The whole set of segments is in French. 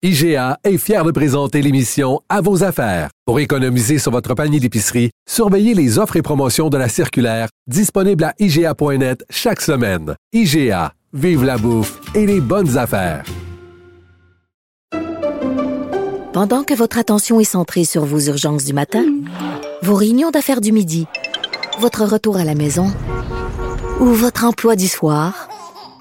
IGA est fier de présenter l'émission À vos affaires. Pour économiser sur votre panier d'épicerie, surveillez les offres et promotions de la circulaire disponible à IGA.net chaque semaine. IGA, vive la bouffe et les bonnes affaires. Pendant que votre attention est centrée sur vos urgences du matin, vos réunions d'affaires du midi, votre retour à la maison ou votre emploi du soir,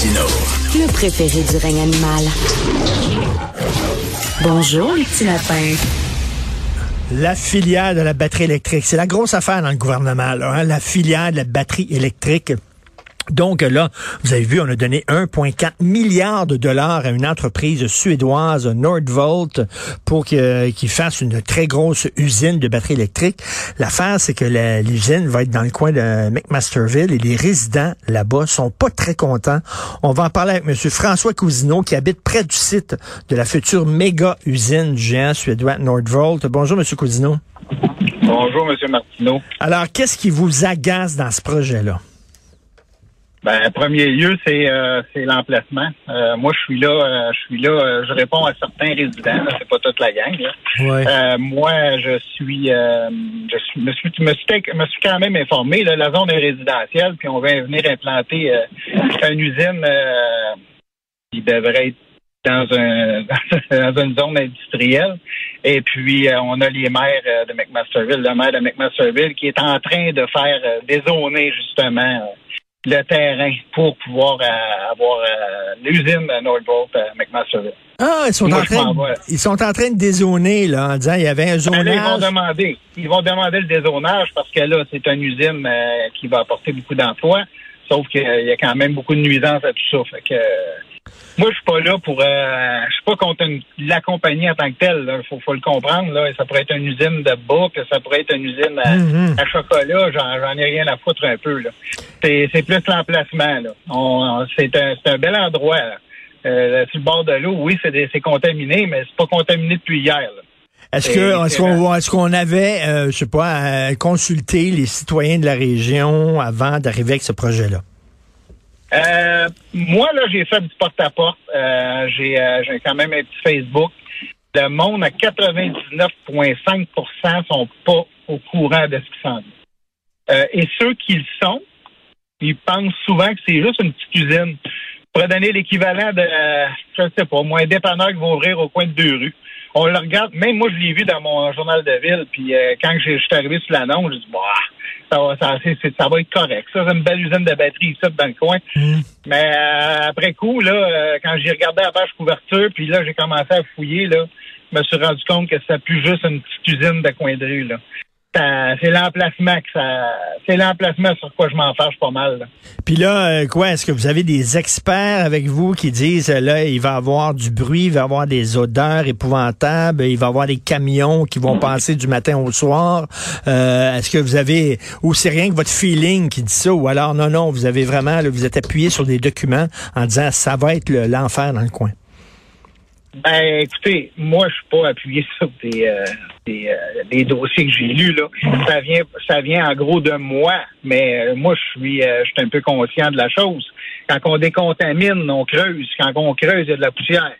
Martino. Le préféré du règne animal. Bonjour, les petits lapins. La filière de la batterie électrique, c'est la grosse affaire dans le gouvernement, là, hein, la filière de la batterie électrique. Donc là, vous avez vu, on a donné 1,4 milliard de dollars à une entreprise suédoise, Nordvolt, pour qu'il fasse une très grosse usine de batteries électriques. L'affaire, c'est que l'usine va être dans le coin de McMasterville et les résidents là-bas sont pas très contents. On va en parler avec M. François Cousineau qui habite près du site de la future méga usine du géant suédois Nordvolt. Bonjour, M. Cousineau. Bonjour, M. Martineau. Alors, qu'est-ce qui vous agace dans ce projet-là? Ben, premier lieu, c'est euh, c'est l'emplacement. Euh, moi, je suis là, euh, je suis là, je réponds à certains résidents. C'est pas toute la gang. Là. moi, je suis, je suis, me suis, me suis, me suis quand même informé. Là, la zone est résidentielle, puis on va venir implanter une usine qui devrait être dans, un, dans une zone industrielle. Et puis, on a les maires de McMasterville, le maire de McMasterville, qui est en train de faire dézoner justement le terrain pour pouvoir euh, avoir euh, l'usine Nordvolt à McMasterville. Ah, ils sont, en train, ils sont en train de dézoner, là, en disant qu'il y avait un zonage. Ben ils vont demander. Ils vont demander le dézonage parce que là, c'est une usine euh, qui va apporter beaucoup d'emplois. Sauf qu'il y a quand même beaucoup de nuisances à tout ça. Fait que moi, je suis pas là pour. Euh, je suis pas contre la compagnie en tant que telle. Il faut, le comprendre. Là. Ça pourrait être une usine de bouc, ça pourrait être une usine à, Mhm. à chocolat. J'en ai rien à foutre un peu. là. C'est plus l'emplacement. là. C'est un, bel endroit. là. Euh, sur le bord de l'eau, oui, c'est contaminé, mais c'est pas contaminé depuis hier. là. Est-ce que qu'on est-ce qu'on avait, euh, je sais pas, euh, consulté les citoyens de la région avant d'arriver avec ce projet-là? Euh, moi, là, j'ai fait du porte-à-porte. Euh, j'ai euh, j'ai quand même un petit Facebook. Le monde, à 99,5% sont pas au courant de ce qui s'en vient. Euh, et ceux qui le sont, ils pensent souvent que c'est juste une petite usine. Pour donner l'équivalent de, euh, je sais pas, moi, un dépanneur qui va ouvrir au coin de deux rues. On le regarde, même moi, je l'ai vu dans mon journal de ville, puis euh, quand je suis arrivé sur l'annonce, je dis, bah, ça va, ça, ça va être correct. Ça, c'est une belle usine de batterie ici, dans le coin. Mais euh, après coup, là, euh, quand j'ai regardé la page couverture, puis là, j'ai commencé à fouiller, là, je me suis rendu compte que c'était plus juste une petite usine de coin de rue, là. C'est l'emplacement que ça. C'est l'emplacement sur quoi je m'en fâche pas mal. là. Puis là, euh, quoi, est-ce que vous avez des experts avec vous qui disent, euh, là, il va avoir du bruit, il va avoir des odeurs épouvantables, il va avoir des camions qui vont passer du matin au soir? Euh, est-ce que vous avez, ou c'est rien que votre feeling qui dit ça, ou alors non, non, vous avez vraiment, vous êtes appuyé sur des documents en disant, ça va être le- l'enfer dans le coin? Ben, écoutez, moi, je suis pas appuyé sur des, euh, des, euh, des dossiers que j'ai lus, là. Ça vient, ça vient en gros de moi, mais euh, moi, je suis, euh, je suis un peu conscient de la chose. Quand on décontamine, on creuse. Quand on creuse, il y a de la poussière.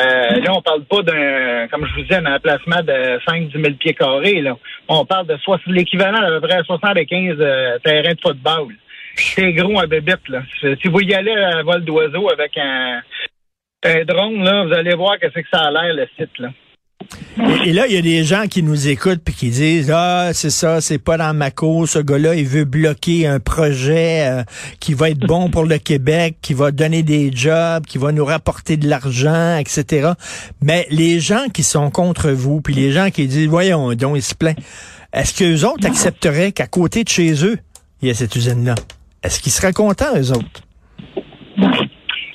Euh, là, on parle pas d'un, comme je vous disais, un emplacement de 5-10 000 pieds carrés, là. On parle de l'équivalent d'à peu près 75 euh, terrains de football. C'est gros un bébite, là. Si vous y allez à vol d'oiseau avec un, un drone, là, vous allez voir que c'est que ça a l'air, le site, là. Et, et là, il y a des gens qui nous écoutent puis qui disent ah c'est ça, c'est pas dans ma cour. Ce gars-là, il veut bloquer un projet euh, qui va être bon pour le Québec, qui va donner des jobs, qui va nous rapporter de l'argent, etc. Mais les gens qui sont contre vous, puis les gens qui disent voyons donc, ils se plaignent. Est-ce que les autres accepteraient qu'à côté de chez eux, il y a cette usine-là? Est-ce qu'ils seraient contents eux autres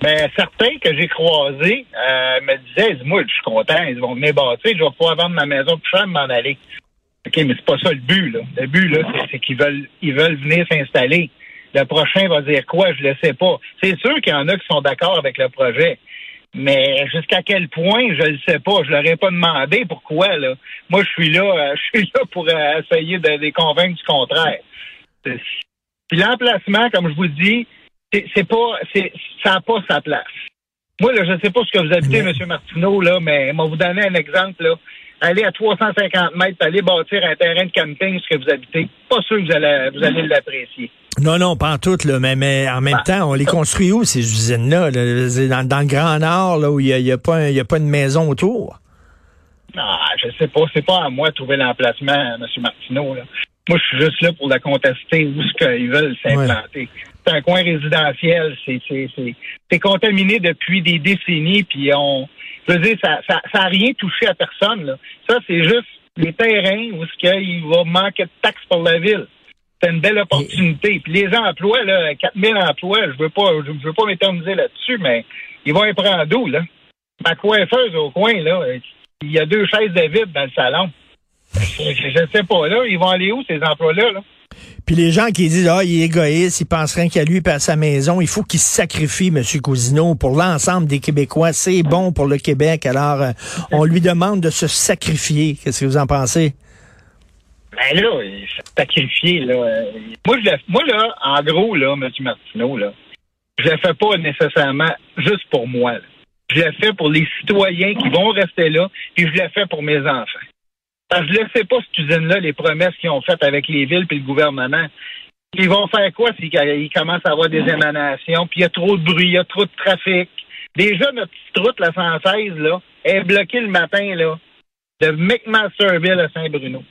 Ben, certains que j'ai croisés euh, me disaient, moi, je suis content, ils vont venir bâtir, je vais pouvoir vendre ma maison plus cher m'en aller. OK, mais c'est pas ça le but, là. Le but, là, c'est qu'ils veulent ils veulent venir s'installer. Le prochain va dire quoi, je le sais pas. C'est sûr qu'il y en a qui sont d'accord avec le projet. Mais jusqu'à quel point, je le sais pas. Je leur ai pas demandé pourquoi, là. Moi, je suis là, euh, je suis là pour euh, essayer de les convaincre du contraire. Puis l'emplacement, comme je vous dis, c'est pas, c'est, ça n'a pas sa place. Moi, là, je ne sais pas ce que vous habitez, M. Martineau, là, mais je vais vous donner un exemple, là. Allez à 350 mètres, allez bâtir un terrain de camping, ce que vous habitez. Pas sûr que vous allez, vous allez l'apprécier. Non, non, pas en tout, là, mais, mais en même temps, on les construit où, ces usines-là? Dans, dans, le Grand Nord, là, où il n'y a, y a, pas y a pas de maison autour? Non, je sais pas. C'est pas à moi de trouver l'emplacement, M. Martineau. Là. Moi, je suis juste là pour la contester où ce qu'ils veulent s'implanter. C'est un coin résidentiel, c'est contaminé depuis des décennies, puis on, je veux dire, ça ça, ça a rien touché à personne. Là. Ça, c'est juste les terrains où ce qu'il va manquer de taxes pour la ville. C'est une belle opportunité. Puis les emplois, là, 4000 emplois, je veux pas, je veux pas m'éterniser là-dessus, mais ils vont y prendre d'où, là? Ma coiffeuse au coin, là, il y a deux chaises de vide dans le salon. Je ne sais pas, là. Ils vont aller où, ces emplois-là, là? Puis les gens qui disent, ah, il est égoïste, il pense rien qu'à lui et à sa maison, il faut qu'il se sacrifie, M. Cousineau, pour l'ensemble des Québécois. C'est bon pour le Québec. Alors, euh, on lui demande de se sacrifier. Qu'est-ce que vous en pensez? Ben là, sacrifier, là. Moi, je moi, là, en gros, là, M. Martineau, là, je le fais pas nécessairement juste pour moi. Je le fais pour les citoyens qui vont rester là, puis je le fais pour mes enfants. Je ne sais pas, cette usine-là, les promesses qu'ils ont faites avec les villes et le gouvernement. Ils vont faire quoi s'ils commencent à avoir des émanations, puis il y a trop de bruit, il y a trop de trafic. Déjà, notre petite route, la 116, là, est bloquée le matin, là, de McMasterville à Saint-Bruno.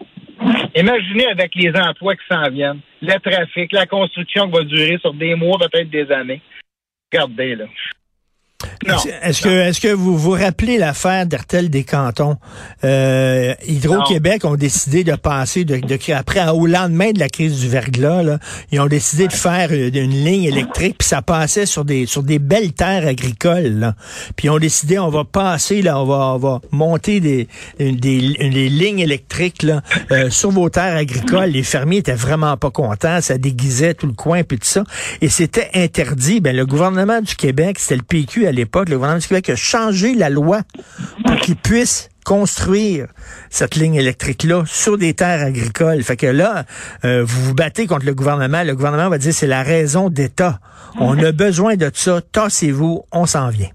Imaginez avec les emplois qui s'en viennent, le trafic, la construction qui va durer sur des mois, peut-être des années. Regardez, là. Est-ce que, est-ce que vous vous rappelez l'affaire d'Hertel des Cantons? Euh, Hydro-Québec ont décidé de passer, de, de, après, au lendemain de la crise du verglas, là, ils ont décidé de faire une, ligne électrique, puis ça passait sur des, sur des belles terres agricoles. Là. Puis ils ont décidé, on va passer, là, on va, on va monter des, des, des lignes électriques là, euh, sur vos terres agricoles. Les fermiers étaient vraiment pas contents, ça déguisait tout le coin, puis tout ça. Et c'était interdit. Ben, le gouvernement du Québec, c'était le PQ à l'époque, le gouvernement du Québec a changé la loi pour qu'il puisse construire cette ligne électrique-là sur des terres agricoles. Fait que là, euh, vous vous battez contre le gouvernement. Le gouvernement va dire c'est la raison d'État. On a besoin de ça. Tassez-vous, on s'en vient.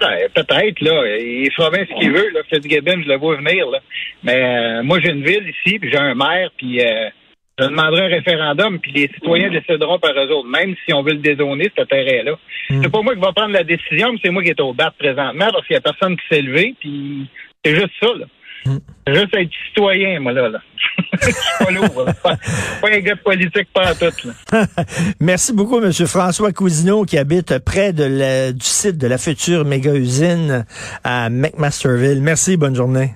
Ben, peut-être, là. Il fera bien ce qu'il veut, là. Fitzgibbon, je le vois venir, là. Mais euh, moi, j'ai une ville ici, puis j'ai un maire, puis euh, je demanderai un référendum, puis les citoyens décideront par eux autres, même si on veut le dézoner, ce terrain-là. Hmm. C'est pas moi qui va prendre la décision, mais c'est moi qui est au bat présentement, parce qu'il y a personne qui s'est levé, puis c'est juste ça, là. C'est juste être citoyen, moi, là. là. Je suis pas lourd, pas, pas, un gars de politique, pas tout. Là. Merci beaucoup, M. François Cousineau, qui habite près de du site de la future méga-usine à McMasterville. Merci, bonne journée.